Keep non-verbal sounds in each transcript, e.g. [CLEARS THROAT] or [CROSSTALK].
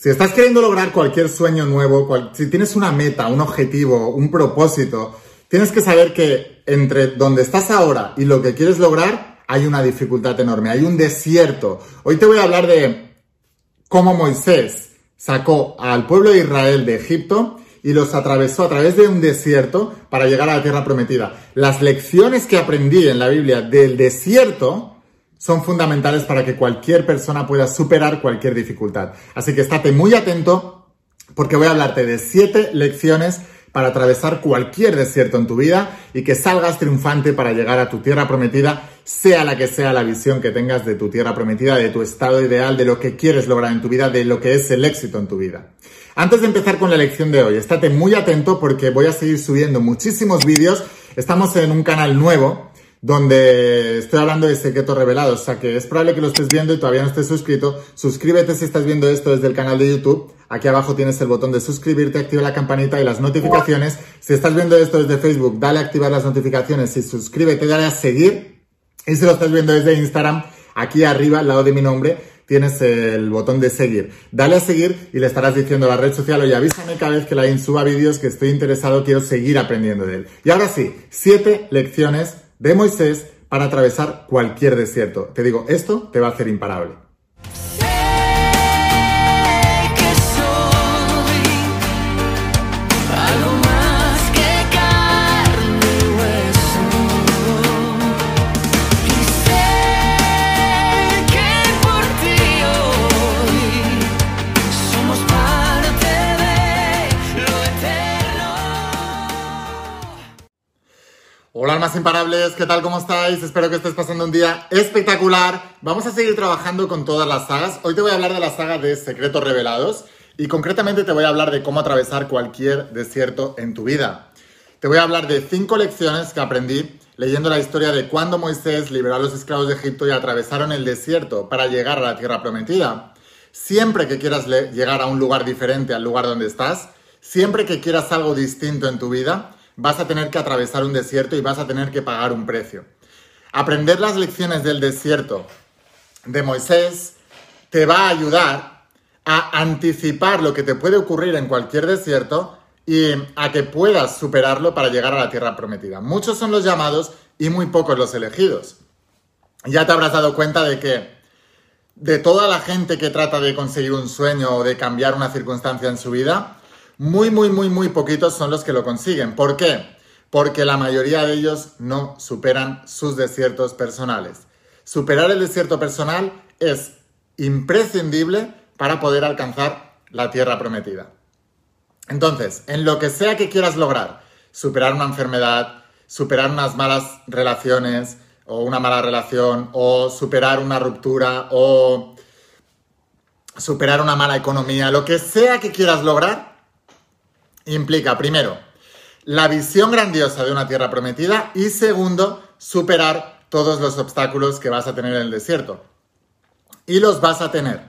Si estás queriendo lograr cualquier sueño nuevo, si tienes una meta, un objetivo, un propósito, tienes que saber que entre donde estás ahora y lo que quieres lograr hay una dificultad enorme, hay un desierto. Hoy te voy a hablar de cómo Moisés sacó al pueblo de Israel de Egipto y los atravesó a través de un desierto para llegar a la tierra prometida. Las lecciones que aprendí en la Biblia del desierto son fundamentales para que cualquier persona pueda superar cualquier dificultad. Así que estate muy atento porque voy a hablarte de siete lecciones para atravesar cualquier desierto en tu vida y que salgas triunfante para llegar a tu tierra prometida, sea la que sea la visión que tengas de tu tierra prometida, de tu estado ideal, de lo que quieres lograr en tu vida, de lo que es el éxito en tu vida. Antes de empezar con la lección de hoy, estate muy atento porque voy a seguir subiendo muchísimos vídeos. Estamos en un canal nuevo donde estoy hablando de secretos revelados. O sea que es probable que lo estés viendo y todavía no estés suscrito. Suscríbete si estás viendo esto desde el canal de YouTube. Aquí abajo tienes el botón de suscribirte, activa la campanita y las notificaciones. Si estás viendo esto desde Facebook, dale a activar las notificaciones y suscríbete, dale a seguir. Y si lo estás viendo desde Instagram, aquí arriba, al lado de mi nombre, tienes el botón de seguir. Dale a seguir y le estarás diciendo a la red social, oye, avísame cada vez que la suba vídeos que estoy interesado, quiero seguir aprendiendo de él. Y ahora sí, siete lecciones de Moisés para atravesar cualquier desierto. Te digo, esto te va a hacer imparable. Almas imparables, ¿qué tal? ¿Cómo estáis? Espero que estés pasando un día espectacular. Vamos a seguir trabajando con todas las sagas. Hoy te voy a hablar de la saga de Secretos Revelados y concretamente te voy a hablar de cómo atravesar cualquier desierto en tu vida. Te voy a hablar de cinco lecciones que aprendí leyendo la historia de cuando Moisés liberó a los esclavos de Egipto y atravesaron el desierto para llegar a la tierra prometida. Siempre que quieras llegar a un lugar diferente al lugar donde estás, siempre que quieras algo distinto en tu vida, vas a tener que atravesar un desierto y vas a tener que pagar un precio. Aprender las lecciones del desierto de Moisés te va a ayudar a anticipar lo que te puede ocurrir en cualquier desierto y a que puedas superarlo para llegar a la tierra prometida. Muchos son los llamados y muy pocos los elegidos. Ya te habrás dado cuenta de que de toda la gente que trata de conseguir un sueño o de cambiar una circunstancia en su vida, muy, muy, muy, muy poquitos son los que lo consiguen. ¿Por qué? Porque la mayoría de ellos no superan sus desiertos personales. Superar el desierto personal es imprescindible para poder alcanzar la tierra prometida. Entonces, en lo que sea que quieras lograr, superar una enfermedad, superar unas malas relaciones o una mala relación, o superar una ruptura, o superar una mala economía, lo que sea que quieras lograr, implica, primero, la visión grandiosa de una tierra prometida y segundo, superar todos los obstáculos que vas a tener en el desierto. Y los vas a tener.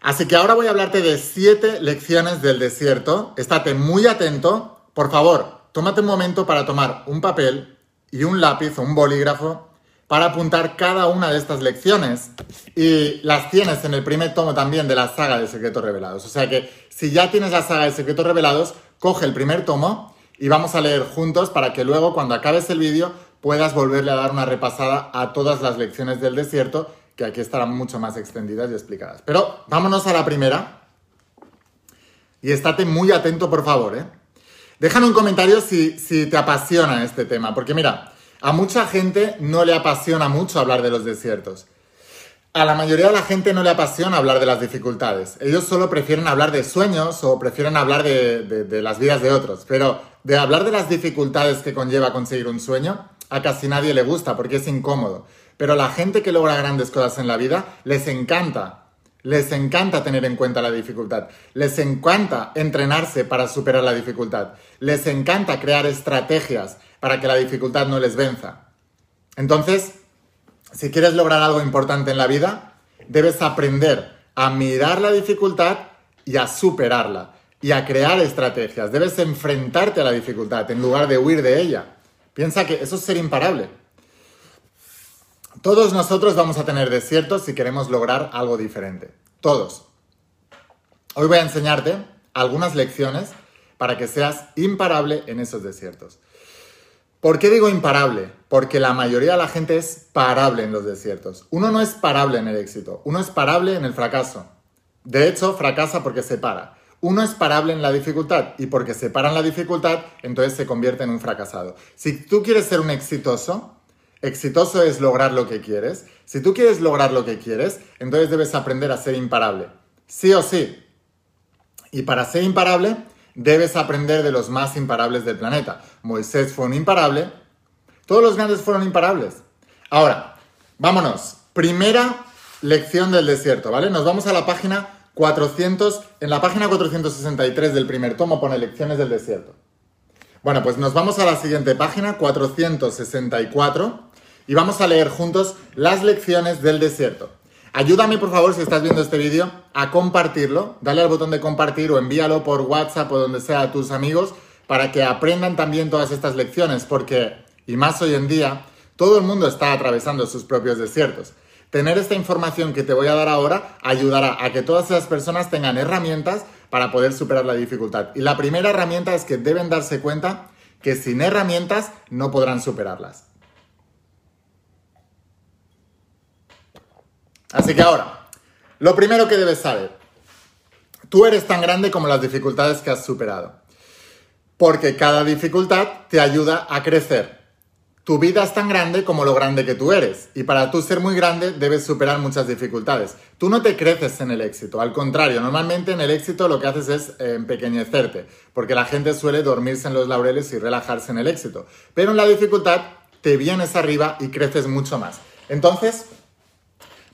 Así que ahora voy a hablarte de siete lecciones del desierto. Estate muy atento. Por favor, tómate un momento para tomar un papel y un lápiz o un bolígrafo para apuntar cada una de estas lecciones y las tienes en el primer tomo también de la saga de Secretos Revelados. O sea que si ya tienes la saga de Secretos Revelados, coge el primer tomo y vamos a leer juntos para que luego cuando acabes el vídeo puedas volverle a dar una repasada a todas las lecciones del desierto que aquí estarán mucho más extendidas y explicadas. Pero vámonos a la primera y estate muy atento por favor. ¿eh? Déjame un comentario si, si te apasiona este tema, porque mira, a mucha gente no le apasiona mucho hablar de los desiertos. A la mayoría de la gente no le apasiona hablar de las dificultades. Ellos solo prefieren hablar de sueños o prefieren hablar de, las vidas de otros. Pero de hablar de las dificultades que conlleva conseguir un sueño, a casi nadie le gusta porque es incómodo. Pero la gente que logra grandes cosas en la vida les encanta. Les encanta tener en cuenta la dificultad. Les encanta entrenarse para superar la dificultad. Les encanta crear estrategias para que la dificultad no les venza. Entonces, si quieres lograr algo importante en la vida, debes aprender a mirar la dificultad y a superarla y a crear estrategias. Debes enfrentarte a la dificultad en lugar de huir de ella. Piensa que eso es ser imparable. Todos nosotros vamos a tener desiertos si queremos lograr algo diferente. Todos. Hoy voy a enseñarte algunas lecciones para que seas imparable en esos desiertos. ¿Por qué digo imparable? Porque la mayoría de la gente es parable en los desiertos. Uno no es parable en el éxito, uno es parable en el fracaso. De hecho, fracasa porque se para. Uno es parable en la dificultad y porque se para en la dificultad, entonces se convierte en un fracasado. Si tú quieres ser un exitoso, exitoso es lograr lo que quieres. Si tú quieres lograr lo que quieres, entonces debes aprender a ser imparable. Sí o sí. Y para ser imparable, debes aprender de los más imparables del planeta. Moisés fue un imparable, todos los grandes fueron imparables. Ahora, vámonos. Primera lección del desierto, ¿vale? Nos vamos a la página 400, en la página 463 del primer tomo pone lecciones del desierto. Bueno, pues nos vamos a la siguiente página, 464, y vamos a leer juntos las lecciones del desierto. Ayúdame, por favor, si estás viendo este vídeo, a compartirlo. Dale al botón de compartir o envíalo por WhatsApp o donde sea a tus amigos para que aprendan también todas estas lecciones, porque, y más hoy en día, todo el mundo está atravesando sus propios desiertos. Tener esta información que te voy a dar ahora ayudará a que todas esas personas tengan herramientas para poder superar la dificultad. Y la primera herramienta es que deben darse cuenta que sin herramientas no podrán superarlas. Así que ahora, lo primero que debes saber, tú eres tan grande como las dificultades que has superado, porque cada dificultad te ayuda a crecer. Tu vida es tan grande como lo grande que tú eres, y para tú ser muy grande debes superar muchas dificultades. Tú no te creces en el éxito, al contrario, normalmente en el éxito lo que haces es eh, empequeñecerte, porque la gente suele dormirse en los laureles y relajarse en el éxito, pero en la dificultad te vienes arriba y creces mucho más. Entonces,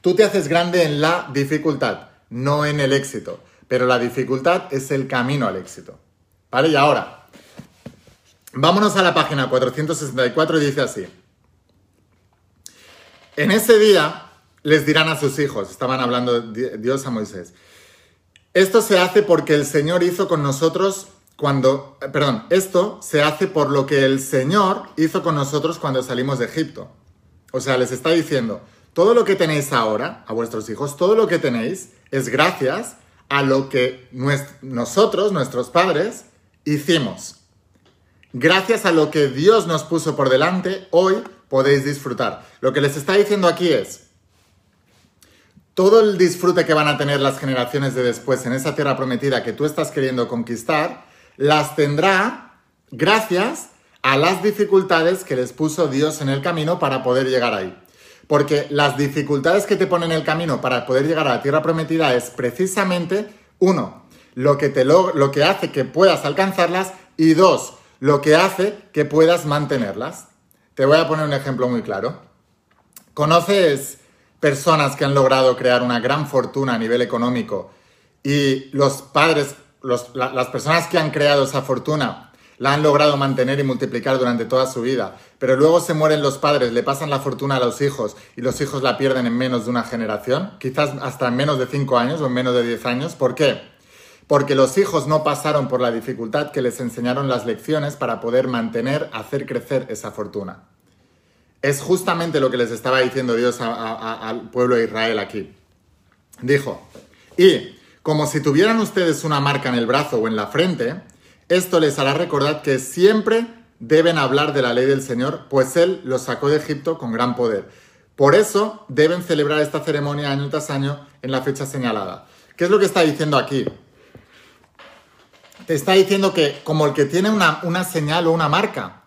Tú te haces grande en la dificultad, no en el éxito. Pero la dificultad es el camino al éxito. ¿Vale? Y ahora, vámonos a la página 464 y dice así. En ese día les dirán a sus hijos, estaban hablando Dios a Moisés, esto se hace porque el Señor hizo con nosotros cuando, eh, perdón, esto se hace por lo que el Señor hizo con nosotros cuando salimos de Egipto. O sea, les está diciendo, todo lo que tenéis ahora, a vuestros hijos, todo lo que tenéis es gracias a lo que nosotros, nuestros padres, hicimos. Gracias a lo que Dios nos puso por delante, hoy podéis disfrutar. Lo que les está diciendo aquí es, todo el disfrute que van a tener las generaciones de después en esa tierra prometida que tú estás queriendo conquistar, las tendrá gracias a las dificultades que les puso Dios en el camino para poder llegar ahí. Porque las dificultades que te ponen en el camino para poder llegar a la tierra prometida es precisamente, uno, lo que, te lo, que hace que puedas alcanzarlas y dos, lo que hace que puedas mantenerlas. Te voy a poner un ejemplo muy claro. ¿Conoces personas que han logrado crear una gran fortuna a nivel económico y los padres, las personas que han creado esa fortuna la han logrado mantener y multiplicar durante toda su vida, pero luego se mueren los padres, le pasan la fortuna a los hijos y los hijos la pierden en menos de una generación, quizás hasta en menos de 5 años o en menos de 10 años. ¿Por qué? Porque los hijos no pasaron por la dificultad que les enseñaron las lecciones para poder mantener, hacer crecer esa fortuna. Es justamente lo que les estaba diciendo Dios al pueblo de Israel aquí. Dijo, y como si tuvieran ustedes una marca en el brazo o en la frente, esto les hará recordar que siempre deben hablar de la ley del Señor, pues Él los sacó de Egipto con gran poder. Por eso deben celebrar esta ceremonia año tras año en la fecha señalada. ¿Qué es lo que está diciendo aquí? Te está diciendo que como el que tiene una, una señal o una marca,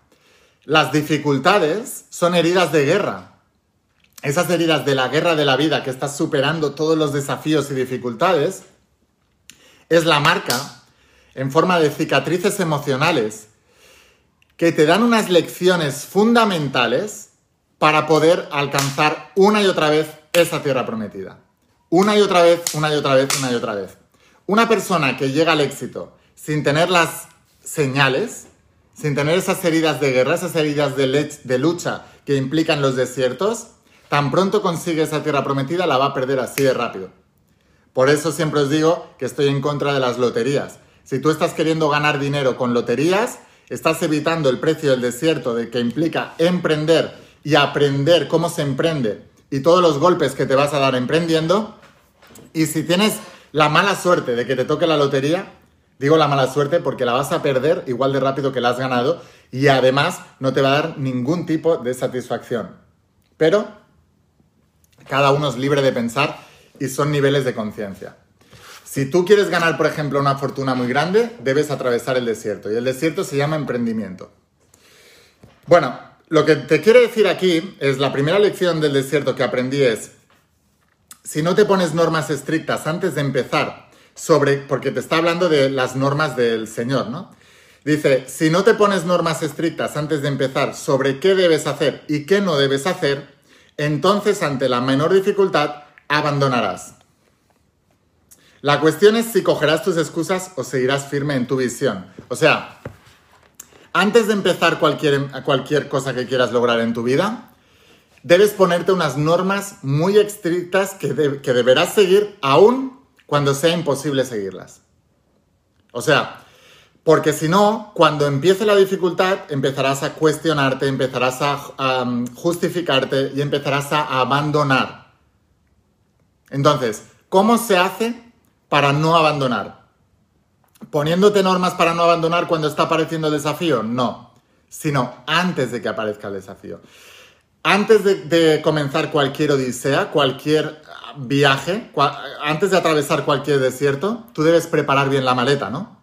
las dificultades son heridas de guerra. Esas heridas de la guerra de la vida que estás superando todos los desafíos y dificultades, es la marca en forma de cicatrices emocionales que te dan unas lecciones fundamentales para poder alcanzar una y otra vez esa tierra prometida. Una y otra vez, una y otra vez, una y otra vez. Una persona que llega al éxito sin tener las señales, sin tener esas heridas de guerra, esas heridas de, de lucha que implican los desiertos, tan pronto consigue esa tierra prometida la va a perder así de rápido. Por eso siempre os digo que estoy en contra de las loterías. Si tú estás queriendo ganar dinero con loterías, estás evitando el precio del desierto de que implica emprender y aprender cómo se emprende y todos los golpes que te vas a dar emprendiendo. Y si tienes la mala suerte de que te toque la lotería, digo la mala suerte porque la vas a perder igual de rápido que la has ganado y además no te va a dar ningún tipo de satisfacción. Pero cada uno es libre de pensar y son niveles de conciencia. Si tú quieres ganar, por ejemplo, una fortuna muy grande, debes atravesar el desierto. Y el desierto se llama emprendimiento. Bueno, lo que te quiero decir aquí es la primera lección del desierto que aprendí es, si no te pones normas estrictas antes de empezar sobre, porque te está hablando de las normas del Señor, ¿no? Dice, si no te pones normas estrictas antes de empezar sobre qué debes hacer y qué no debes hacer, entonces ante la menor dificultad abandonarás. La cuestión es si cogerás tus excusas o seguirás firme en tu visión. O sea, antes de empezar cualquier, cualquier cosa que quieras lograr en tu vida, debes ponerte unas normas muy estrictas que, que deberás seguir aún cuando sea imposible seguirlas. O sea, porque si no, cuando empiece la dificultad, empezarás a cuestionarte, empezarás a um, justificarte y empezarás a abandonar. Entonces, ¿cómo se hace para no abandonar. ¿Poniéndote normas para no abandonar cuando está apareciendo el desafío? No, sino antes de que aparezca el desafío. Antes de, comenzar cualquier odisea, cualquier viaje, antes de atravesar cualquier desierto, tú debes preparar bien la maleta, ¿no?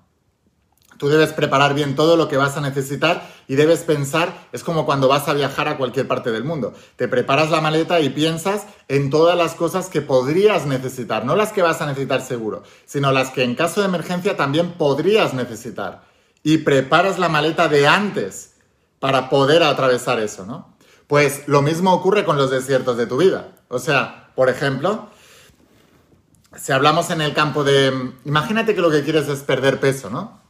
Tú debes preparar bien todo lo que vas a necesitar y debes pensar, es como cuando vas a viajar a cualquier parte del mundo. Te preparas la maleta y piensas en todas las cosas que podrías necesitar, no las que vas a necesitar seguro, sino las que en caso de emergencia también podrías necesitar. Y preparas la maleta de antes para poder atravesar eso, ¿no? Pues lo mismo ocurre con los desiertos de tu vida. O sea, por ejemplo, si hablamos en el campo de... Imagínate que lo que quieres es perder peso, ¿no?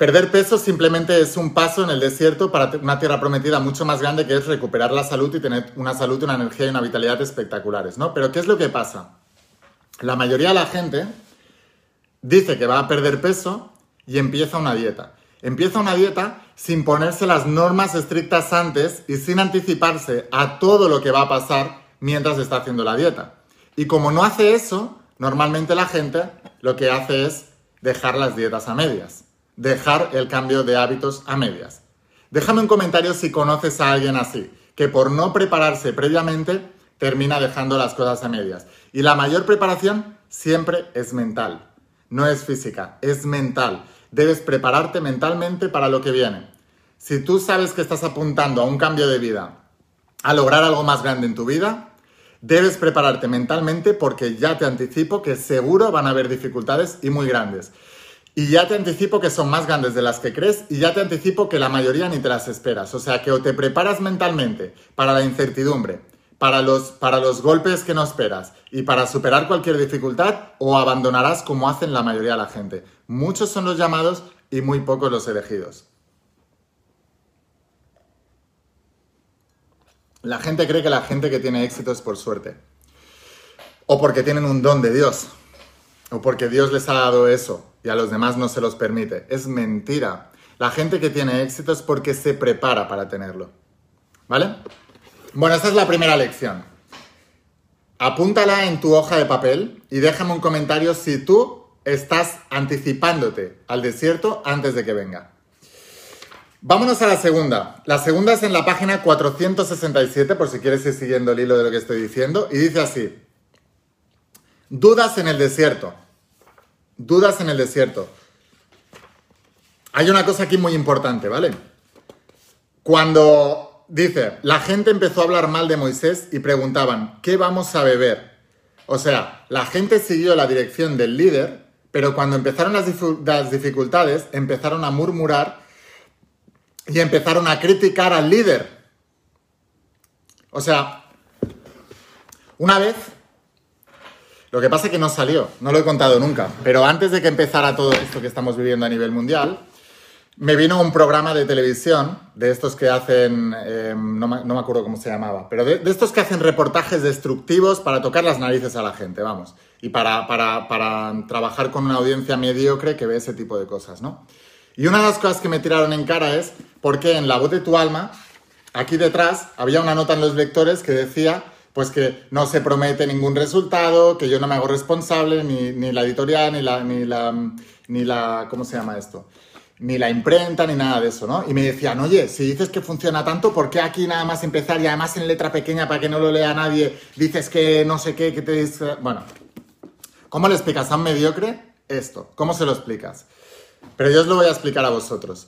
Perder peso simplemente es un paso en el desierto para una tierra prometida mucho más grande que es recuperar la salud y tener una salud, una energía y una vitalidad espectaculares, ¿no? Pero ¿qué es lo que pasa? La mayoría de la gente dice que va a perder peso y empieza una dieta. Empieza una dieta sin ponerse las normas estrictas antes y sin anticiparse a todo lo que va a pasar mientras está haciendo la dieta. Y como no hace eso, normalmente la gente lo que hace es dejar las dietas a medias dejar el cambio de hábitos a medias. Déjame un comentario si conoces a alguien así, que por no prepararse previamente termina dejando las cosas a medias. Y la mayor preparación siempre es mental, no es física, es mental. Debes prepararte mentalmente para lo que viene. Si tú sabes que estás apuntando a un cambio de vida, a lograr algo más grande en tu vida, debes prepararte mentalmente porque ya te anticipo que seguro van a haber dificultades y muy grandes. Y ya te anticipo que son más grandes de las que crees y ya te anticipo que la mayoría ni te las esperas. O sea que o te preparas mentalmente para la incertidumbre, para los, para los golpes que no esperas y para superar cualquier dificultad o abandonarás como hacen la mayoría de la gente. Muchos son los llamados y muy pocos los elegidos. La gente cree que la gente que tiene éxito es por suerte. O porque tienen un don de Dios. O porque Dios les ha dado eso y a los demás no se los permite. Es mentira. La gente que tiene éxito es porque se prepara para tenerlo. ¿Vale? Bueno, esta es la primera lección. Apúntala en tu hoja de papel y déjame un comentario si tú estás anticipándote al desierto antes de que venga. Vámonos a la segunda. La segunda es en la página 467, por si quieres ir siguiendo el hilo de lo que estoy diciendo, y dice así. Dudas en el desierto. Dudas en el desierto. Hay una cosa aquí muy importante, ¿vale? Cuando dice, la gente empezó a hablar mal de Moisés y preguntaban, ¿qué vamos a beber? O sea, la gente siguió la dirección del líder, pero cuando empezaron las, las dificultades, empezaron a murmurar y empezaron a criticar al líder. O sea, una vez lo que pasa es que no salió, no lo he contado nunca. Pero antes de que empezara todo esto que estamos viviendo a nivel mundial, me vino un programa de televisión, de estos que hacen, em, no, me, acuerdo cómo se llamaba, pero de, estos que hacen reportajes destructivos para tocar las narices a la gente, vamos, y para, para, para trabajar con una audiencia mediocre que ve ese tipo de cosas, ¿no? Y una de las cosas que me tiraron en cara es porque en La voz de tu alma, aquí detrás, había una nota en los lectores que decía Pues que no se promete ningún resultado, que yo no me hago responsable, ni, ni la editorial, ni la, ni la, ni la, ¿cómo se llama esto? Ni la imprenta, ni nada de eso, ¿no? Y me decían, oye, si dices que funciona tanto, ¿por qué aquí nada más empezar y además en letra pequeña para que no lo lea nadie, dices que no sé qué, que te dice... Bueno, ¿cómo le explicas a un mediocre esto? ¿Cómo se lo explicas? Pero yo os lo voy a explicar a vosotros.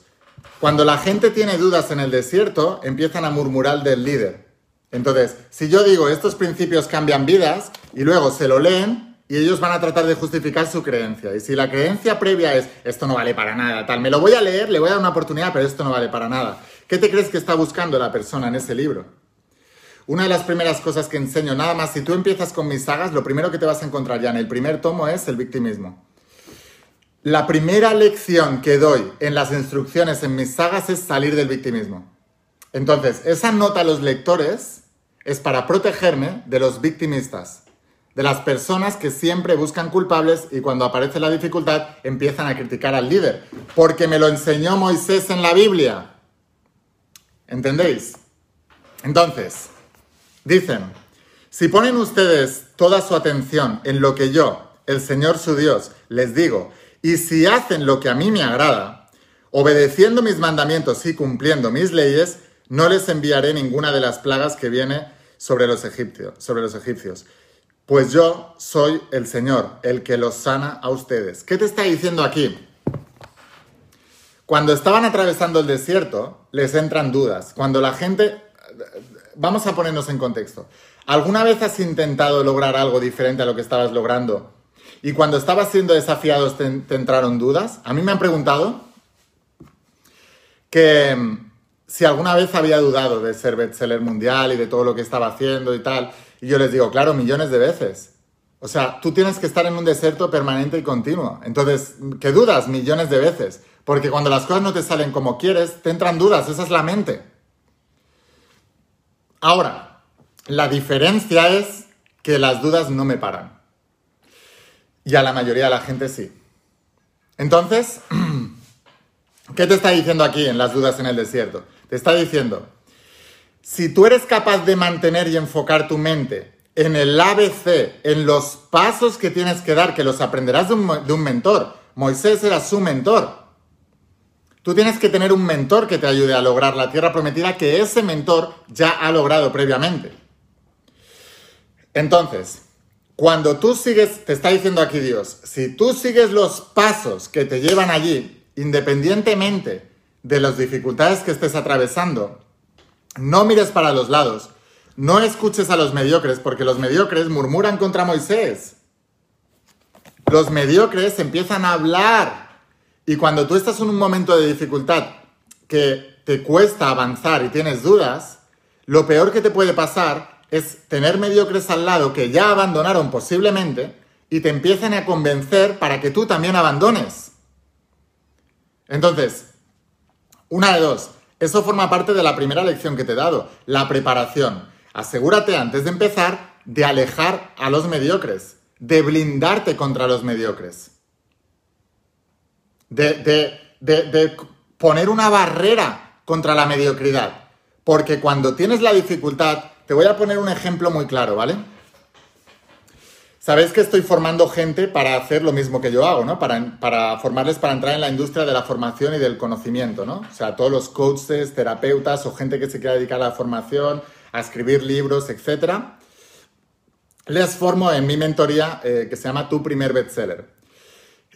Cuando la gente tiene dudas en el desierto, empiezan a murmurar del líder. Entonces, si yo digo estos principios cambian vidas y luego se lo leen y ellos van a tratar de justificar su creencia. Y si la creencia previa es esto no vale para nada, tal, me lo voy a leer, le voy a dar una oportunidad, pero esto no vale para nada. ¿Qué te crees que está buscando la persona en ese libro? Una de las primeras cosas que enseño, nada más, si tú empiezas con mis sagas, lo primero que te vas a encontrar ya en el primer tomo es el victimismo. La primera lección que doy en las instrucciones en mis sagas es salir del victimismo. Entonces, esa nota a los lectores es para protegerme de los victimistas, de las personas que siempre buscan culpables y cuando aparece la dificultad empiezan a criticar al líder, porque me lo enseñó Moisés en la Biblia. ¿Entendéis? Entonces, dicen, si ponen ustedes toda su atención en lo que yo, el Señor su Dios, les digo, y si hacen lo que a mí me agrada, obedeciendo mis mandamientos y cumpliendo mis leyes, no les enviaré ninguna de las plagas que viene sobre los egipcios, sobre los egipcios. Pues yo soy el Señor, el que los sana a ustedes. ¿Qué te está diciendo aquí? Cuando estaban atravesando el desierto, les entran dudas. Cuando la gente... Vamos a ponernos en contexto. ¿Alguna vez has intentado lograr algo diferente a lo que estabas logrando y cuando estabas siendo desafiados te, entraron dudas. A mí me han preguntado que si alguna vez había dudado de ser bestseller mundial y de todo lo que estaba haciendo y tal. Y yo les digo, claro, millones de veces. O sea, tú tienes que estar en un desierto permanente y continuo. Entonces, ¿qué dudas? Millones de veces. Porque cuando las cosas no te salen como quieres, te entran dudas. Esa es la mente. Ahora, la diferencia es que las dudas no me paran. Y a la mayoría de la gente sí. Entonces, [CLEARS THROAT] ¿qué te está diciendo aquí en las dudas en el desierto? Está diciendo, si tú eres capaz de mantener y enfocar tu mente en el ABC, en los pasos que tienes que dar, que los aprenderás de un, de un mentor. Moisés era su mentor. Tú tienes que tener un mentor que te ayude a lograr la tierra prometida que ese mentor ya ha logrado previamente. Entonces, cuando tú sigues, te está diciendo aquí Dios, si tú sigues los pasos que te llevan allí, independientemente de las dificultades que estés atravesando, no mires para los lados, no escuches a los mediocres, porque los mediocres murmuran contra Moisés. Los mediocres empiezan a hablar. Y cuando tú estás en un momento de dificultad que te cuesta avanzar y tienes dudas, lo peor que te puede pasar es tener mediocres al lado que ya abandonaron posiblemente y te empiecen a convencer para que tú también abandones. Entonces, una de dos, eso forma parte de la primera lección que te he dado, la preparación. Asegúrate antes de empezar de alejar a los mediocres, de blindarte contra los mediocres, de, de, de poner una barrera contra la mediocridad. Porque cuando tienes la dificultad, te voy a poner un ejemplo muy claro, ¿vale? Sabéis que estoy formando gente para hacer lo mismo que yo hago, ¿no? Para, formarles para entrar en la industria de la formación y del conocimiento, ¿no? O sea, todos los coaches, terapeutas o gente que se quiera dedicar a la formación, a escribir libros, etc. Les formo en mi mentoría eh, que se llama Tu primer bestseller.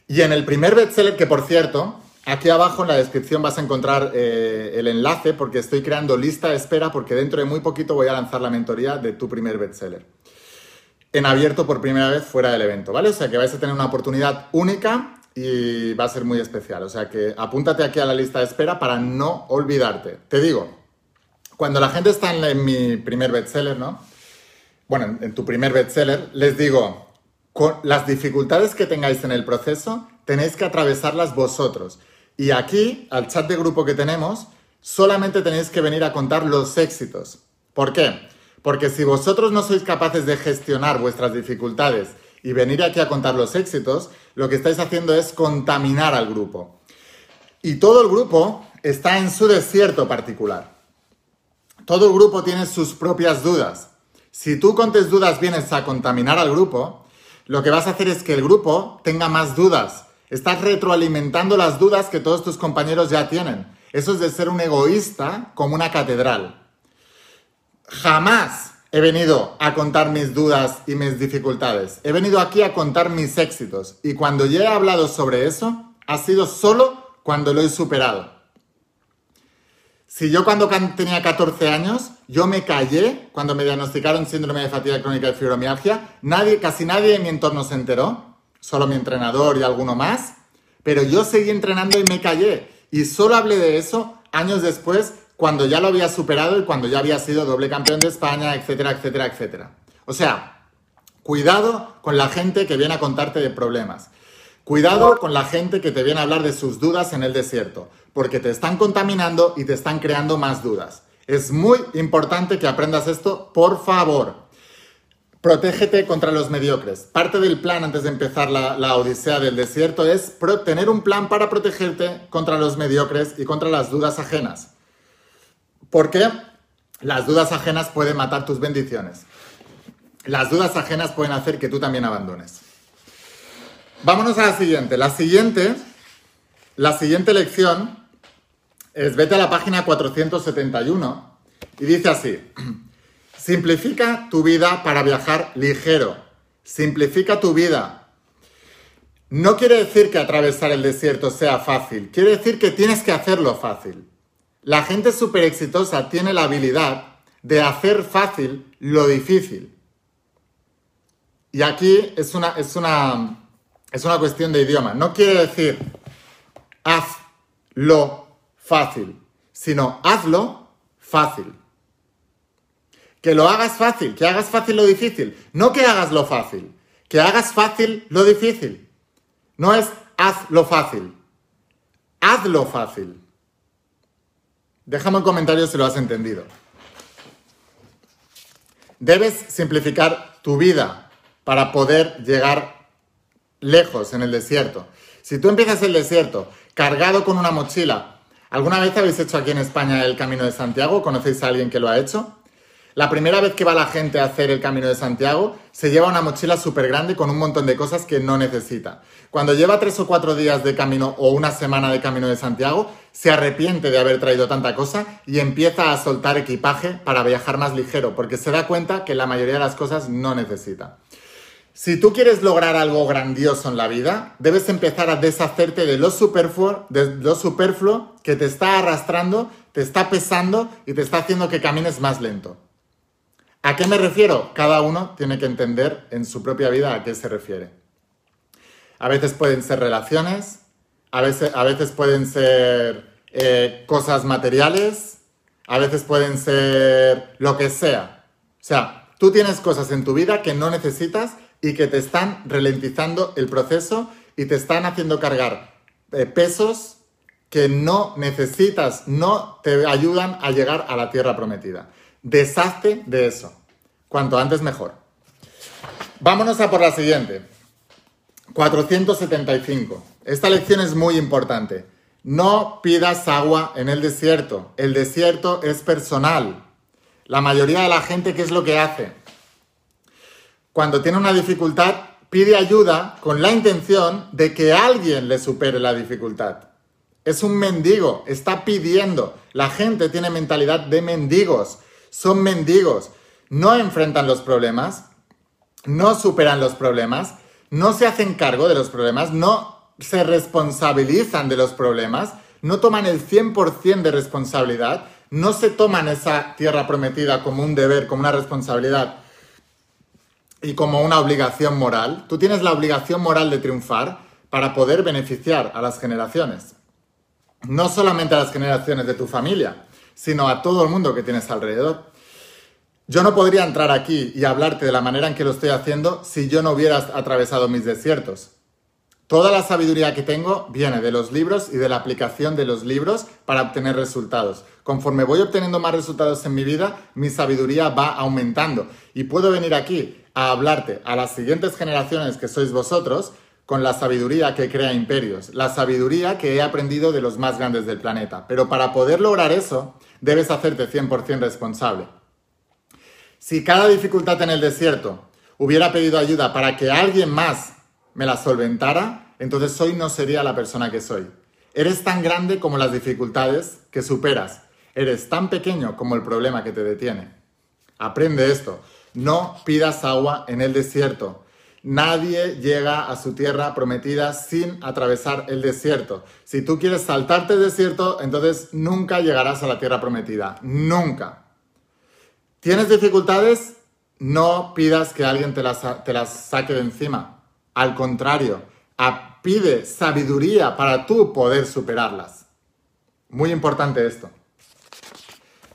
Y en el primer bestseller, que por cierto, Aquí abajo en la descripción vas a encontrar eh, el enlace porque estoy creando lista de espera porque dentro de muy poquito voy a lanzar la mentoría de tu primer bestseller. En abierto por primera vez fuera del evento, ¿vale? O sea que vais a tener una oportunidad única y va a ser muy especial. O sea que apúntate aquí a la lista de espera para no olvidarte. Te digo, cuando la gente está en, mi primer bestseller, ¿no? Bueno, en tu primer bestseller, les digo, con las dificultades que tengáis en el proceso, tenéis que atravesarlas vosotros. Y aquí, al chat de grupo que tenemos, solamente tenéis que venir a contar los éxitos. ¿Por qué? Porque si vosotros no sois capaces de gestionar vuestras dificultades y venir aquí a contar los éxitos, lo que estáis haciendo es contaminar al grupo. Y todo el grupo está en su desierto particular. Todo el grupo tiene sus propias dudas. Si tú con tus dudas vienes a contaminar al grupo, lo que vas a hacer es que el grupo tenga más dudas. Estás retroalimentando las dudas que todos tus compañeros ya tienen. Eso es de ser un egoísta como una catedral. Jamás he venido a contar mis dudas y mis dificultades. He venido aquí a contar mis éxitos. Y cuando ya he hablado sobre eso, ha sido solo cuando lo he superado. Si yo cuando tenía 14 años, yo me callé cuando me diagnosticaron síndrome de fatiga crónica de fibromialgia, nadie, casi nadie en mi entorno se enteró, solo mi entrenador y alguno más, pero yo seguí entrenando y me callé. Y solo hablé de eso años después, cuando ya lo había superado y cuando ya había sido doble campeón de España, etcétera, etcétera, etcétera. O sea, cuidado con la gente que viene a contarte de problemas. Cuidado con la gente que te viene a hablar de sus dudas en el desierto, porque te están contaminando y te están creando más dudas. Es muy importante que aprendas esto, por favor. Protégete contra los mediocres. Parte del plan antes de empezar la, odisea del desierto es tener un plan para protegerte contra los mediocres y contra las dudas ajenas. Porque las dudas ajenas pueden matar tus bendiciones. Las dudas ajenas pueden hacer que tú también abandones. Vámonos a la siguiente. La siguiente, la siguiente lección es vete a la página 471 y dice así. [CLEARS THROAT] Simplifica tu vida para viajar ligero. Simplifica tu vida. No quiere decir que atravesar el desierto sea fácil, quiere decir que tienes que hacerlo fácil. La gente súper exitosa tiene la habilidad de hacer fácil lo difícil. Y aquí es una, es una, es una cuestión de idioma. No quiere decir hazlo fácil, sino hazlo fácil. Que lo hagas fácil, que hagas fácil lo difícil. No que hagas lo fácil, que hagas fácil lo difícil. No es haz lo fácil, hazlo fácil. Déjame un comentario si lo has entendido. Debes simplificar tu vida para poder llegar lejos en el desierto. Si tú empiezas el desierto cargado con una mochila, ¿alguna vez habéis hecho aquí en España el Camino de Santiago? ¿Conocéis a alguien que lo ha hecho? La primera vez que va la gente a hacer el Camino de Santiago, se lleva una mochila súper grande con un montón de cosas que no necesita. Cuando lleva tres o cuatro días de camino o una semana de Camino de Santiago, se arrepiente de haber traído tanta cosa y empieza a soltar equipaje para viajar más ligero, porque se da cuenta que la mayoría de las cosas no necesita. Si tú quieres lograr algo grandioso en la vida, debes empezar a deshacerte de lo superfluo, de lo superfluo que te está arrastrando, te está pesando y te está haciendo que camines más lento. ¿A qué me refiero? Cada uno tiene que entender en su propia vida a qué se refiere. A veces pueden ser relaciones, a veces, pueden ser eh, cosas materiales, a veces pueden ser lo que sea. O sea, tú tienes cosas en tu vida que no necesitas y que te están ralentizando el proceso y te están haciendo cargar eh, pesos que no necesitas, no te ayudan a llegar a la tierra prometida. Deshazte de eso. Cuanto antes mejor. Vámonos a por la siguiente. 475. Esta lección es muy importante. No pidas agua en el desierto. El desierto es personal. La mayoría de la gente, ¿qué es lo que hace? cuando tiene una dificultad, pide ayuda con la intención de que alguien le supere la dificultad. Es un mendigo, está pidiendo. La gente tiene mentalidad de mendigos, son mendigos. No enfrentan los problemas, no superan los problemas, no se hacen cargo de los problemas, no se responsabilizan de los problemas, no toman el 100% de responsabilidad, no se toman esa tierra prometida como un deber, como una responsabilidad y como una obligación moral. Tú tienes la obligación moral de triunfar para poder beneficiar a las generaciones. No solamente a las generaciones de tu familia, sino a todo el mundo que tienes alrededor. Yo no podría entrar aquí y hablarte de la manera en que lo estoy haciendo si yo no hubiera atravesado mis desiertos. Toda la sabiduría que tengo viene de los libros y de la aplicación de los libros para obtener resultados. Conforme voy obteniendo más resultados en mi vida, mi sabiduría va aumentando. Y puedo venir aquí a hablarte a las siguientes generaciones que sois vosotros con la sabiduría que crea imperios, la sabiduría que he aprendido de los más grandes del planeta. Pero para poder lograr eso, debes hacerte 100% responsable. Si cada dificultad en el desierto hubiera pedido ayuda para que alguien más me la solventara, entonces hoy no sería la persona que soy. Eres tan grande como las dificultades que superas. Eres tan pequeño como el problema que te detiene. Aprende esto. No pidas agua en el desierto. Nadie llega a su tierra prometida sin atravesar el desierto. Si tú quieres saltarte el desierto, entonces nunca llegarás a la tierra prometida. Nunca. ¿Tienes dificultades? No pidas que alguien te las, te las saque de encima. Al contrario, pide sabiduría para tú poder superarlas. Muy importante esto.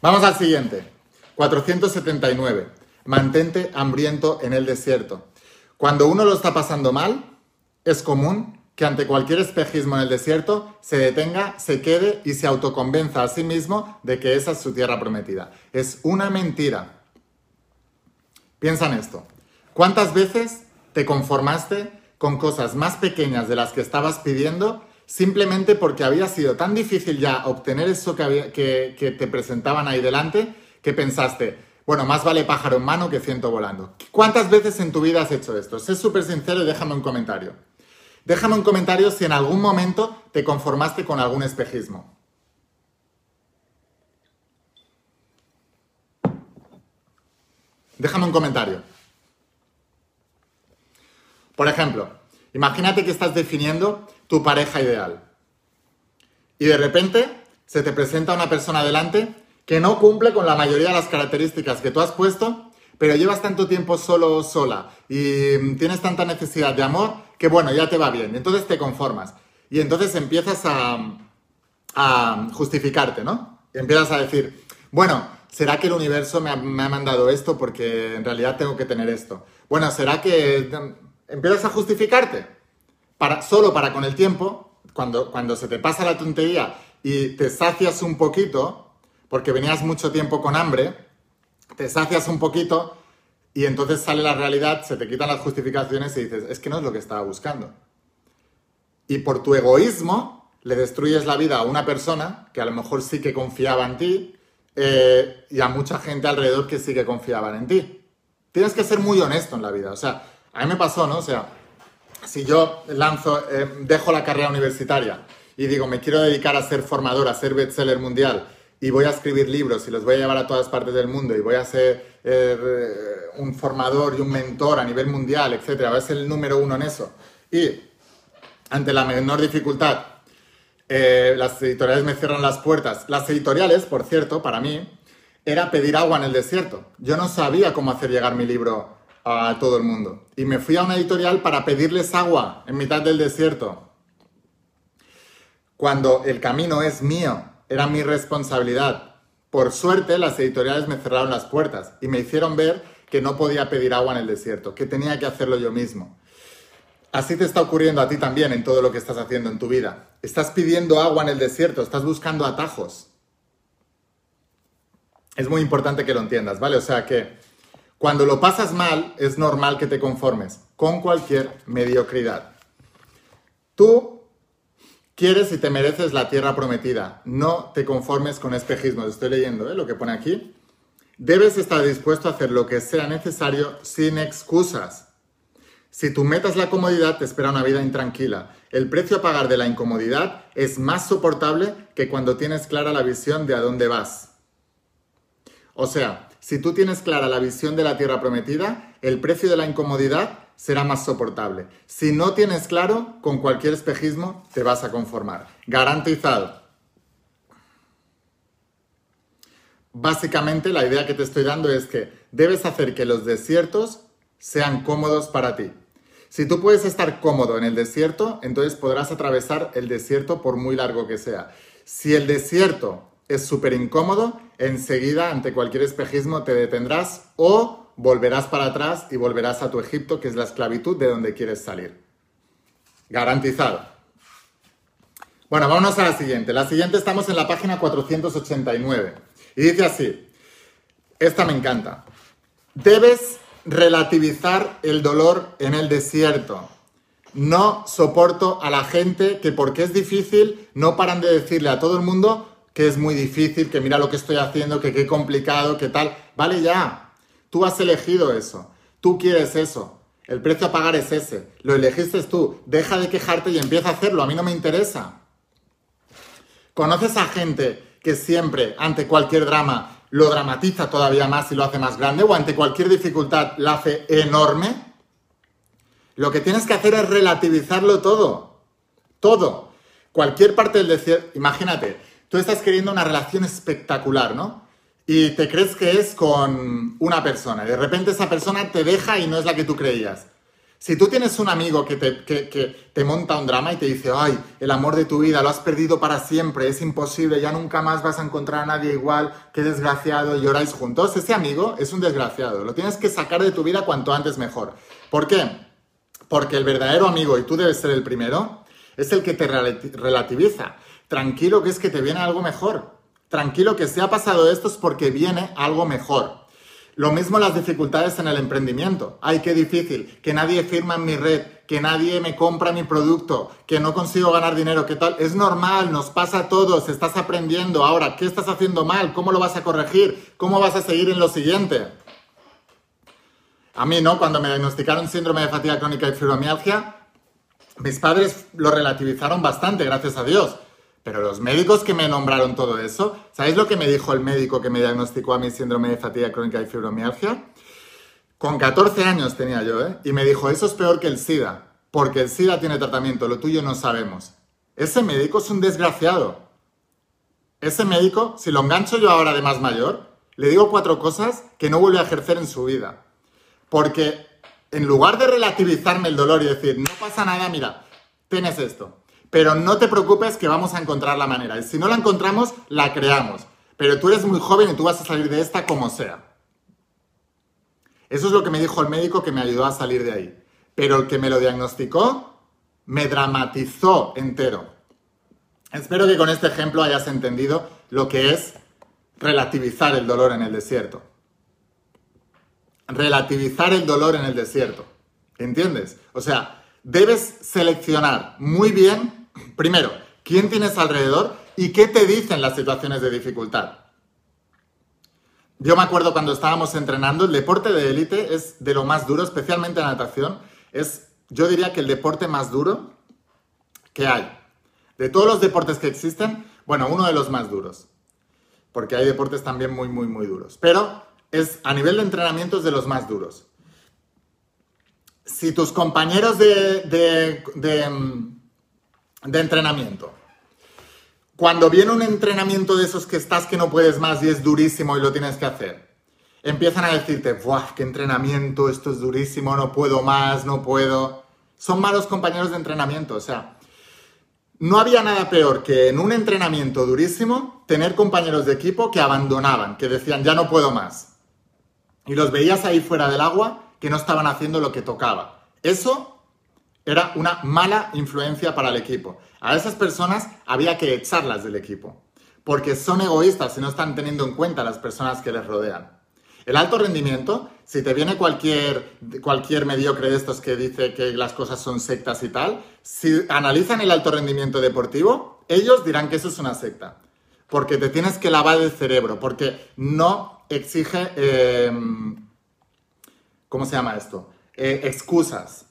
Vamos al siguiente. 479. Mantente hambriento en el desierto. Cuando uno lo está pasando mal, es común que ante cualquier espejismo en el desierto se detenga, se quede y se autoconvenza a sí mismo de que esa es su tierra prometida. Es una mentira. Piensa en esto. ¿Cuántas veces te conformaste con cosas más pequeñas de las que estabas pidiendo simplemente porque había sido tan difícil ya obtener eso que, que te presentaban ahí delante que pensaste, bueno, más vale pájaro en mano que ciento volando. ¿Cuántas veces en tu vida has hecho esto? Sé súper sincero y déjame un comentario. Déjame un comentario si en algún momento te conformaste con algún espejismo. Déjame un comentario. Por ejemplo, imagínate que estás definiendo tu pareja ideal. Y de repente se te presenta una persona delante que no cumple con la mayoría de las características que tú has puesto, pero llevas tanto tiempo solo sola y tienes tanta necesidad de amor que bueno, ya te va bien. Entonces te conformas. Y entonces empiezas a, a justificarte, ¿no? Empiezas a decir, bueno, ¿será que el universo me ha, me ha, mandado esto porque en realidad tengo que tener esto? Bueno, ¿será que empiezas a justificarte? Para, solo para con el tiempo, cuando, cuando se te pasa la tontería y te sacias un poquito, porque venías mucho tiempo con hambre, te sacias un poquito y entonces sale la realidad, se te quitan las justificaciones y dices, es que no es lo que estaba buscando. Y por tu egoísmo le destruyes la vida a una persona que a lo mejor sí que confiaba en ti eh, y a mucha gente alrededor que sí que confiaban en ti. Tienes que ser muy honesto en la vida. O sea, a mí me pasó, ¿no? O sea, si yo lanzo, eh, dejo la carrera universitaria y digo, me quiero dedicar a ser formador, a ser bestseller mundial, y voy a escribir libros y los voy a llevar a todas partes del mundo y voy a ser eh, un formador y un mentor a nivel mundial, etcétera, voy a ser el número uno en eso. Y ante la menor dificultad, eh, las editoriales me cierran las puertas. Las editoriales, por cierto, para mí, era pedir agua en el desierto. Yo no sabía cómo hacer llegar mi libro a todo el mundo. Y me fui a una editorial para pedirles agua en mitad del desierto. Cuando el camino es mío era mi responsabilidad. Por suerte, las editoriales me cerraron las puertas y me hicieron ver que no podía pedir agua en el desierto, que tenía que hacerlo yo mismo. Así te está ocurriendo a ti también en todo lo que estás haciendo en tu vida. Estás pidiendo agua en el desierto, estás buscando atajos. Es muy importante que lo entiendas, ¿vale? O sea que cuando lo pasas mal, es normal que te conformes con cualquier mediocridad. Tú Quieres y te mereces la tierra prometida. No te conformes con espejismos. Estoy leyendo ¿eh? lo que pone aquí. Debes estar dispuesto a hacer lo que sea necesario sin excusas. Si tu meta es la comodidad, te espera una vida intranquila. El precio a pagar de la incomodidad es más soportable que cuando tienes clara la visión de a dónde vas. O sea, si tú tienes clara la visión de la tierra prometida, el precio de la incomodidad será más soportable. Si no tienes claro, con cualquier espejismo te vas a conformar. Garantizado. Básicamente la idea que te estoy dando es que debes hacer que los desiertos sean cómodos para ti. Si tú puedes estar cómodo en el desierto, entonces podrás atravesar el desierto por muy largo que sea. Si el desierto es súper incómodo, enseguida ante cualquier espejismo te detendrás o volverás para atrás y volverás a tu Egipto, que es la esclavitud de donde quieres salir. Garantizado. Bueno, vámonos a la siguiente. La siguiente estamos en la página 489. Y dice así, esta me encanta. Debes relativizar el dolor en el desierto. No soporto a la gente que porque es difícil no paran de decirle a todo el mundo que es muy difícil, que mira lo que estoy haciendo, que qué complicado, que tal. Vale ya, Tú has elegido eso. Tú quieres eso. El precio a pagar es ese. Lo elegiste tú. Deja de quejarte y empieza a hacerlo. A mí no me interesa. ¿Conoces a gente que siempre, ante cualquier drama, lo dramatiza todavía más y lo hace más grande? ¿O ante cualquier dificultad la hace enorme? Lo que tienes que hacer es relativizarlo todo. Todo. Cualquier parte del desierto. Imagínate, tú estás queriendo una relación espectacular, ¿no? Y te crees que es con una persona. De repente esa persona te deja y no es la que tú creías. Si tú tienes un amigo que te, que te, monta un drama y te dice, ay, el amor de tu vida lo has perdido para siempre, es imposible, ya nunca más vas a encontrar a nadie igual, qué desgraciado, lloráis juntos, ese amigo es un desgraciado. Lo tienes que sacar de tu vida cuanto antes mejor. ¿Por qué? Porque el verdadero amigo, y tú debes ser el primero, es el que te relativiza. Tranquilo que es que te viene algo mejor. Tranquilo que si ha pasado esto es porque viene algo mejor. Lo mismo las dificultades en el emprendimiento. Ay, qué difícil, que nadie firma en mi red, que nadie me compra mi producto, que no consigo ganar dinero, ¿qué tal? Es normal, nos pasa a todos, estás aprendiendo. Ahora, ¿qué estás haciendo mal? ¿Cómo lo vas a corregir? ¿Cómo vas a seguir en lo siguiente? A mí, ¿no? Cuando me diagnosticaron síndrome de fatiga crónica y fibromialgia, mis padres lo relativizaron bastante, gracias a Dios. Pero los médicos que me nombraron todo eso, ¿sabéis lo que me dijo el médico que me diagnosticó a mi síndrome de fatiga crónica y fibromialgia? Con 14 años tenía yo, ¿eh? Y me dijo, eso es peor que el SIDA, porque el SIDA tiene tratamiento, lo tuyo no sabemos. Ese médico es un desgraciado. Ese médico, si lo engancho yo ahora de más mayor, le digo cuatro cosas que no vuelve a ejercer en su vida. Porque en lugar de relativizarme el dolor y decir, no pasa nada, mira, tienes esto. Pero no te preocupes que vamos a encontrar la manera. Si no la encontramos, la creamos. Pero tú eres muy joven y tú vas a salir de esta como sea. Eso es lo que me dijo el médico que me ayudó a salir de ahí. Pero el que me lo diagnosticó me dramatizó entero. Espero que con este ejemplo hayas entendido lo que es relativizar el dolor en el desierto relativizar el dolor en el desierto. ¿Entiendes? O sea, debes seleccionar muy bien, primero, quién tienes alrededor y qué te dicen las situaciones de dificultad. Yo me acuerdo cuando estábamos entrenando, el deporte de élite es de lo más duro, especialmente la natación. Es, yo diría que el deporte más duro que hay. De todos los deportes que existen, bueno, uno de los más duros. Porque hay deportes también muy, muy, muy duros. Pero es a nivel de entrenamiento es de los más duros. Si tus compañeros de, de, entrenamiento, cuando viene un entrenamiento de esos que estás que no puedes más y es durísimo y lo tienes que hacer, empiezan a decirte, ¡buah, qué entrenamiento! Esto es durísimo, no puedo más, no puedo. Son malos compañeros de entrenamiento, o sea, no había nada peor que en un entrenamiento durísimo tener compañeros de equipo que abandonaban, que decían, ya no puedo más y los veías ahí fuera del agua que no estaban haciendo lo que tocaba. Eso era una mala influencia para el equipo. A esas personas había que echarlas del equipo, porque son egoístas y no están teniendo en cuenta las personas que les rodean. El alto rendimiento, si te viene cualquier, cualquier mediocre de estos que dice que las cosas son sectas y tal, si analizan el alto rendimiento deportivo, ellos dirán que eso es una secta, porque te tienes que lavar el cerebro, porque no exige, em, ¿cómo se llama esto? Eh, excusas.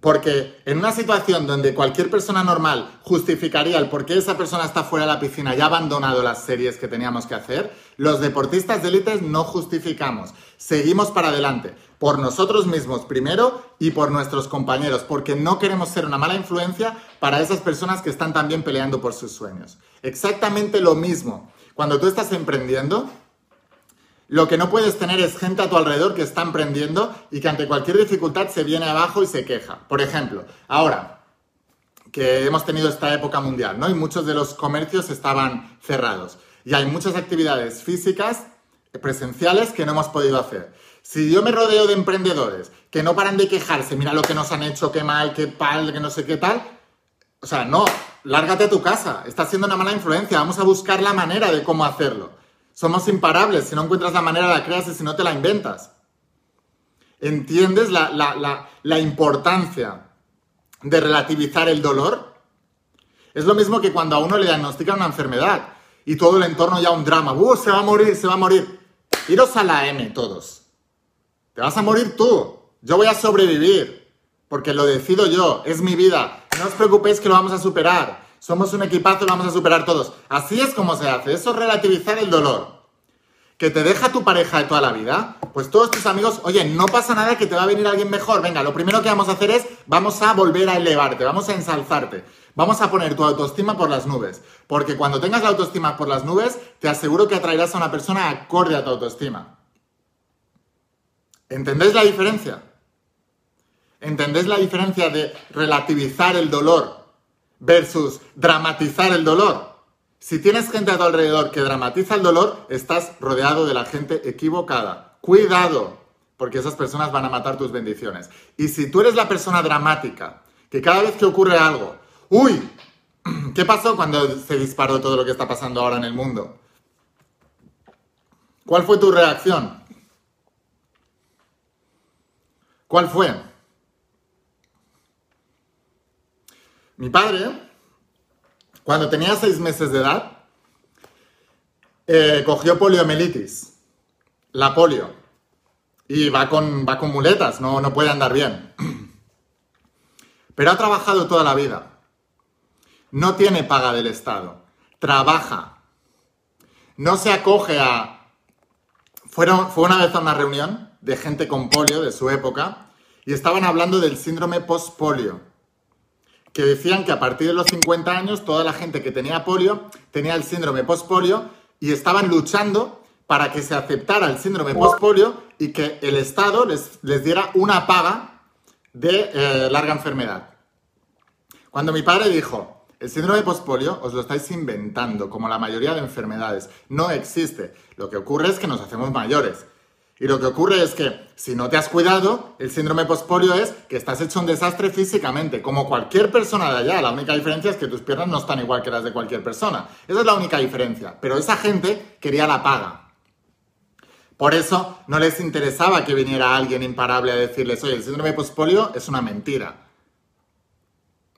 Porque en una situación donde cualquier persona normal justificaría el por qué esa persona está fuera de la piscina y ha abandonado las series que teníamos que hacer, los deportistas de élite no justificamos. Seguimos para adelante, por nosotros mismos primero y por nuestros compañeros, porque no queremos ser una mala influencia para esas personas que están también peleando por sus sueños. Exactamente lo mismo. Cuando tú estás emprendiendo, lo que no puedes tener es gente a tu alrededor que está emprendiendo y que ante cualquier dificultad se viene abajo y se queja. Por ejemplo, ahora que hemos tenido esta época mundial, ¿no? Y muchos de los comercios estaban cerrados. Y hay muchas actividades físicas, presenciales, que no hemos podido hacer. Si yo me rodeo de emprendedores que no paran de quejarse, mira lo que nos han hecho, qué mal, qué pal, que no sé qué tal, o sea, no, lárgate a tu casa, estás siendo una mala influencia, vamos a buscar la manera de cómo hacerlo. Somos imparables. Si no encuentras la manera, la creas y si no, te la inventas. ¿Entiendes la, importancia de relativizar el dolor? Es lo mismo que cuando a uno le diagnostican una enfermedad y todo el entorno ya un drama. ¡Uh, se va a morir, se va a morir! Iros a la M todos. Te vas a morir tú. Yo voy a sobrevivir. Porque lo decido yo. Es mi vida. No os preocupéis que lo vamos a superar. Somos un equipazo y vamos a superar todos. Así es como se hace. Eso es relativizar el dolor. Que te deja tu pareja de toda la vida. Pues todos tus amigos, oye, no pasa nada que te va a venir alguien mejor. Venga, lo primero que vamos a hacer es, vamos a volver a elevarte, vamos a ensalzarte. Vamos a poner tu autoestima por las nubes. Porque cuando tengas la autoestima por las nubes, te aseguro que atraerás a una persona acorde a tu autoestima. ¿Entendéis la diferencia? ¿Entendéis la diferencia de relativizar el dolor versus dramatizar el dolor? Si tienes gente a tu alrededor que dramatiza el dolor, estás rodeado de la gente equivocada. Cuidado, porque esas personas van a matar tus bendiciones. Y si tú eres la persona dramática, que cada vez que ocurre algo, Uy, [CLEARS THROAT] ¿qué pasó cuando se disparó todo lo que está pasando ahora en el mundo? ¿Cuál fue tu reacción? ¿Cuál fue? Mi padre, cuando tenía seis meses de edad, eh, cogió poliomielitis, la polio, y va con, va con muletas, no, no puede andar bien. Pero ha trabajado toda la vida. No tiene paga del Estado, trabaja, no se acoge a... Fueron, fue una vez a una reunión de gente con polio de su época y estaban hablando del síndrome post-polio, que decían que a partir de los 50 años toda la gente que tenía polio tenía el síndrome post-polio y estaban luchando para que se aceptara el síndrome post-polio y que el Estado les, les diera una paga de eh, larga enfermedad. Cuando mi padre dijo, el síndrome de pospolio os lo estáis inventando, como la mayoría de enfermedades. No existe. Lo que ocurre es que nos hacemos mayores. Y lo que ocurre es que si no te has cuidado, el síndrome pospolio es que estás hecho un desastre físicamente, como cualquier persona de allá. La única diferencia es que tus piernas no están igual que las de cualquier persona. Esa es la única diferencia. Pero esa gente quería la paga. Por eso no les interesaba que viniera alguien imparable a decirles, oye, el síndrome pospolio es una mentira.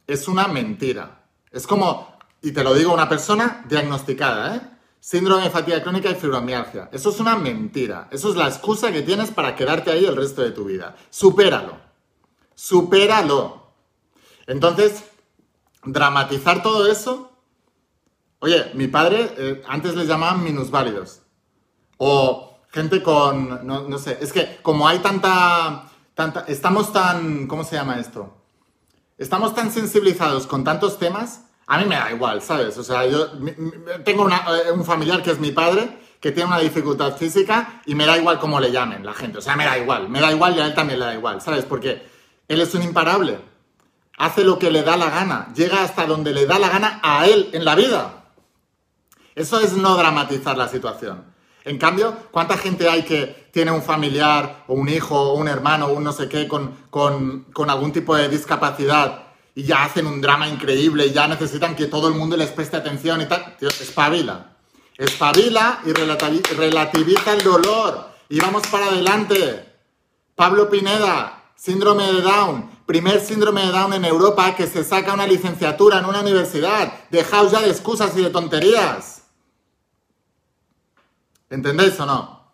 Es una mentira. Es como, y te lo digo, una persona diagnosticada, ¿eh? Síndrome de fatiga crónica y fibromialgia. Eso es una mentira. Eso es la excusa que tienes para quedarte ahí el resto de tu vida. Supéralo. Supéralo. Entonces, dramatizar todo eso. Oye, mi padre eh, antes les llamaban minusválidos. O gente con. No, no sé. Es que como hay tanta. tanta estamos tan. ¿Cómo se llama esto? estamos tan sensibilizados con tantos temas, a mí me da igual, ¿sabes? O sea, yo tengo eh, un familiar que es mi padre, que tiene una dificultad física y me da igual cómo le llamen la gente. O sea, me da igual, me da igual y a él también le da igual, ¿sabes? Porque él es un imparable. Hace lo que le da la gana, llega hasta donde le da la gana a él en la vida. Eso es no dramatizar la situación. En cambio, ¿cuánta gente hay que tiene un familiar o un hijo o un hermano o un no sé qué con, algún tipo de discapacidad y ya hacen un drama increíble y ya necesitan que todo el mundo les preste atención y tal? Tío, espabila. Espabila y relativiza el dolor. Y vamos para adelante. Pablo Pineda, síndrome de Down. Primer síndrome de Down en Europa que se saca una licenciatura en una universidad. Dejaos ya de excusas y de tonterías. ¿Entendéis o no?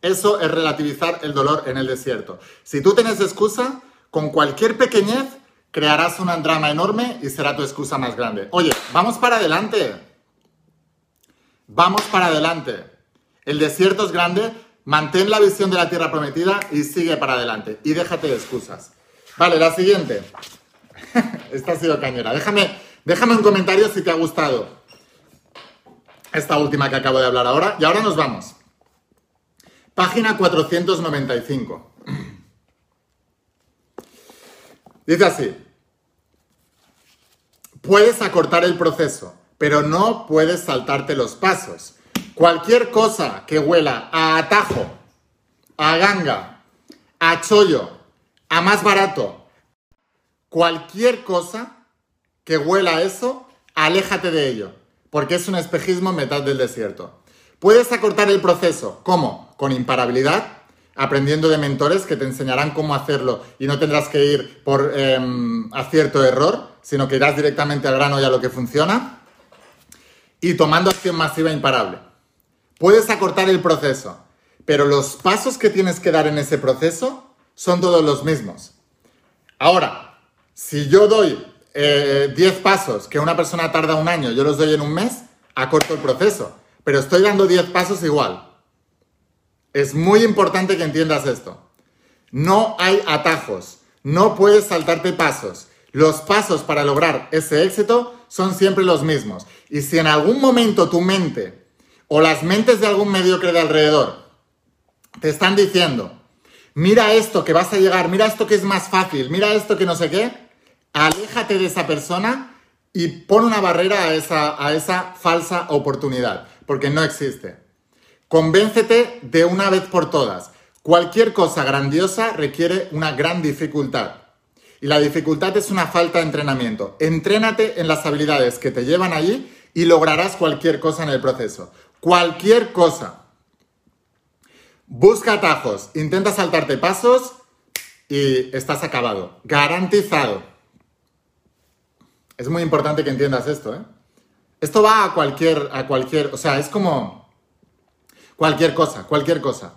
Eso es relativizar el dolor en el desierto. Si tú tienes excusa, con cualquier pequeñez crearás un drama enorme y será tu excusa más grande. Oye, vamos para adelante. Vamos para adelante. El desierto es grande, mantén la visión de la tierra prometida y sigue para adelante. Y déjate de excusas. Vale, la siguiente. [LAUGHS] Esta ha sido cañera. Déjame, déjame un comentario si te ha gustado esta última que acabo de hablar ahora. Y ahora nos vamos. Página 495. [CLEARS THROAT] Dice así. Puedes acortar el proceso, pero no puedes saltarte los pasos. Cualquier cosa que huela a atajo, a ganga, a chollo, a más barato, cualquier cosa que huela a eso, aléjate de ello porque es un espejismo mitad del desierto. Puedes acortar el proceso. ¿Cómo? Con imparabilidad, aprendiendo de mentores que te enseñarán cómo hacerlo y no tendrás que ir por em, acierto error, sino que irás directamente al grano y a lo que funciona. Y tomando acción masiva imparable. Puedes acortar el proceso, pero los pasos que tienes que dar en ese proceso son todos los mismos. Ahora, si yo doy 10 eh, pasos que una persona tarda un año, yo los doy en un mes, acorto el proceso, pero estoy dando 10 pasos igual. Es muy importante que entiendas esto. No hay atajos, no puedes saltarte pasos. Los pasos para lograr ese éxito son siempre los mismos. Y si en algún momento tu mente o las mentes de algún mediocre de alrededor te están diciendo, mira esto que vas a llegar, mira esto que es más fácil, mira esto que no sé qué, aléjate de esa persona y pon una barrera a esa, a esa falsa oportunidad, porque no existe. Convéncete de una vez por todas. Cualquier cosa grandiosa requiere una gran dificultad. Y la dificultad es una falta de entrenamiento. Entrénate en las habilidades que te llevan allí y lograrás cualquier cosa en el proceso. Cualquier cosa. Busca atajos, intenta saltarte pasos y estás acabado. Garantizado. Es muy importante que entiendas esto, ¿eh? Esto va a cualquier, a cualquier, o sea, es como cualquier cosa, cualquier cosa.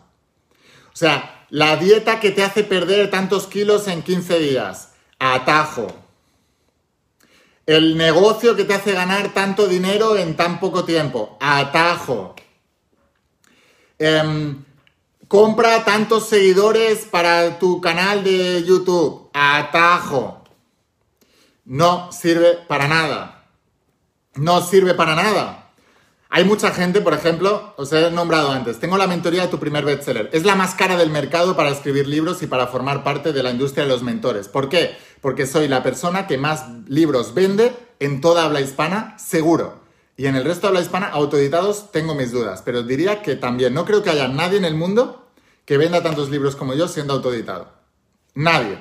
O sea, la dieta que te hace perder tantos kilos en 15 días, atajo. El negocio que te hace ganar tanto dinero en tan poco tiempo, atajo. Em, compra tantos seguidores para tu canal de YouTube, atajo. No sirve para nada. No sirve para nada. Hay mucha gente, por ejemplo, os he nombrado antes, tengo la mentoría de tu primer bestseller. Es la más cara del mercado para escribir libros y para formar parte de la industria de los mentores. ¿Por qué? Porque soy la persona que más libros vende en toda habla hispana, seguro. Y en el resto de habla hispana, autoeditados, tengo mis dudas. Pero diría que también no creo que haya nadie en el mundo que venda tantos libros como yo siendo autoeditado. Nadie.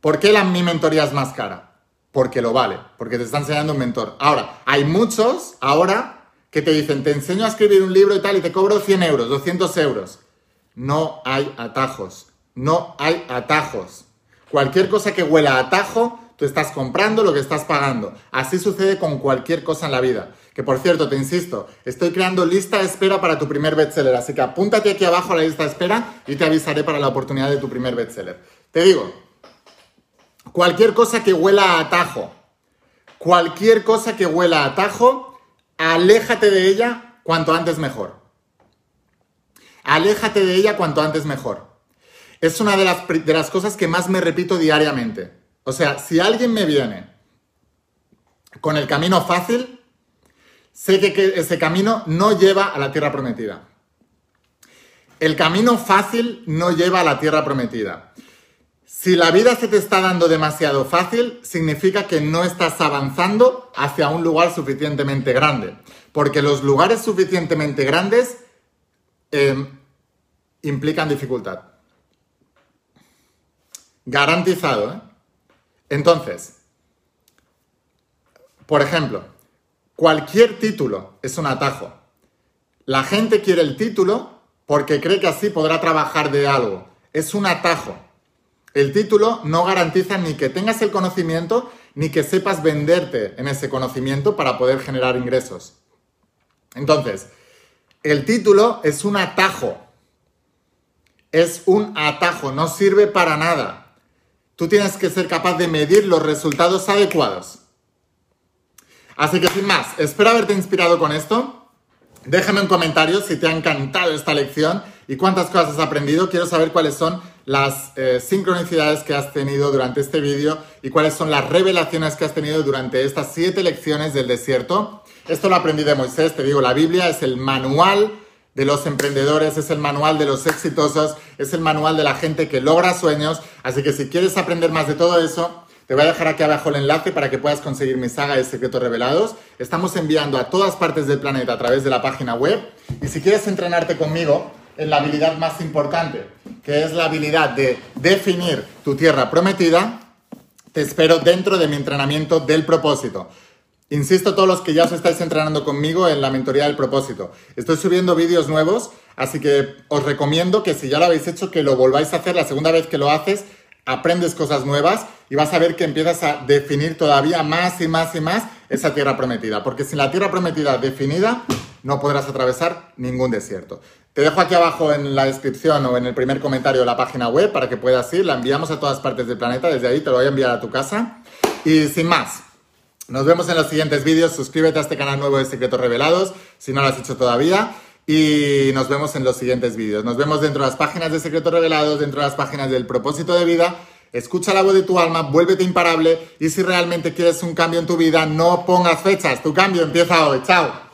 ¿Por qué la, mi mentoría es más cara? Porque lo vale, porque te está enseñando un mentor. Ahora, hay muchos ahora que te dicen, te enseño a escribir un libro y tal y te cobro 100 euros, 200 euros. No hay atajos, no hay atajos. Cualquier cosa que huela a atajo, tú estás comprando lo que estás pagando. Así sucede con cualquier cosa en la vida. Que por cierto, te insisto, estoy creando lista de espera para tu primer bestseller, así que apúntate aquí abajo a la lista de espera y te avisaré para la oportunidad de tu primer bestseller. Te digo, Cualquier cosa que huela a atajo, cualquier cosa que huela a atajo, aléjate de ella cuanto antes mejor. Aléjate de ella cuanto antes mejor. Es una de las, de las cosas que más me repito diariamente. O sea, si alguien me viene con el camino fácil, sé que ese camino no lleva a la tierra prometida. El camino fácil no lleva a la tierra prometida. Si la vida se te está dando demasiado fácil, significa que no estás avanzando hacia un lugar suficientemente grande. Porque los lugares suficientemente grandes em, implican dificultad. Garantizado, ¿eh? Entonces, por ejemplo, cualquier título es un atajo. La gente quiere el título porque cree que así podrá trabajar de algo. Es un atajo. El título no garantiza ni que tengas el conocimiento ni que sepas venderte en ese conocimiento para poder generar ingresos. Entonces, el título es un atajo. Es un atajo, no sirve para nada. Tú tienes que ser capaz de medir los resultados adecuados. Así que sin más, espero haberte inspirado con esto. Déjame un comentario si te ha encantado esta lección y cuántas cosas has aprendido. Quiero saber cuáles son las eh, sincronicidades que has tenido durante este vídeo y cuáles son las revelaciones que has tenido durante estas siete lecciones del desierto. Esto lo aprendí de Moisés, te digo, la Biblia es el manual de los emprendedores, es el manual de los exitosos, es el manual de la gente que logra sueños. Así que si quieres aprender más de todo eso, te voy a dejar aquí abajo el enlace para que puedas conseguir mi saga de secretos revelados. Estamos enviando a todas partes del planeta a través de la página web. Y si quieres entrenarte conmigo, en la habilidad más importante, que es la habilidad de definir tu tierra prometida, te espero dentro de mi entrenamiento del propósito. Insisto, todos los que ya os estáis entrenando conmigo en la mentoría del propósito. Estoy subiendo vídeos nuevos, así que os recomiendo que si ya lo habéis hecho, que lo volváis a hacer. La segunda vez que lo haces, aprendes cosas nuevas y vas a ver que empiezas a definir todavía más y más y más esa tierra prometida. Porque sin la tierra prometida definida, no podrás atravesar ningún desierto. Te dejo aquí abajo en la descripción o en el primer comentario la página web para que puedas ir. La enviamos a todas partes del planeta. Desde ahí te lo voy a enviar a tu casa. Y sin más, nos vemos en los siguientes vídeos. Suscríbete a este canal nuevo de Secretos Revelados si no lo has hecho todavía. Y nos vemos en los siguientes vídeos. Nos vemos dentro de las páginas de Secretos Revelados, dentro de las páginas del propósito de vida. Escucha la voz de tu alma, vuélvete imparable y si realmente quieres un cambio en tu vida, no pongas fechas. Tu cambio empieza hoy. Chao.